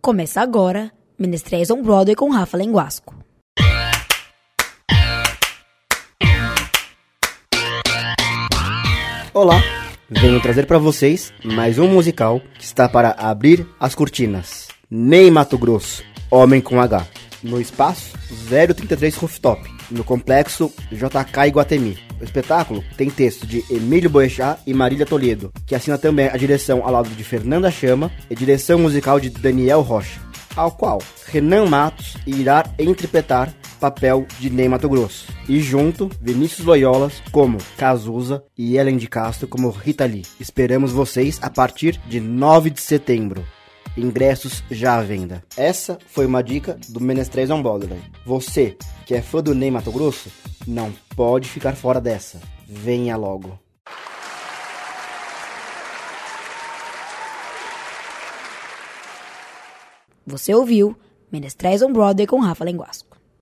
Começa agora Menestréis on Broadway com Rafa Lenguasco. Olá, venho trazer para vocês mais um musical que está para abrir as cortinas. Ney Mato Grosso, Homem com H, no espaço 033 Rooftop, no complexo JK Iguatemi. O espetáculo tem texto de Emílio Boechat e Marília Toledo, que assina também a direção ao lado de Fernanda Chama e direção musical de Daniel Rocha, ao qual Renan Matos irá interpretar papel de Ney Mato Grosso. E junto, Vinícius Loyolas como Cazuza e Ellen de Castro como Rita Lee. Esperamos vocês a partir de 9 de setembro. Ingressos já à venda. Essa foi uma dica do Menestréis on Broadway. Você, que é fã do Ney Mato Grosso, não pode ficar fora dessa. Venha logo. Você ouviu Menestréis on Broadway com Rafa Lenguasco.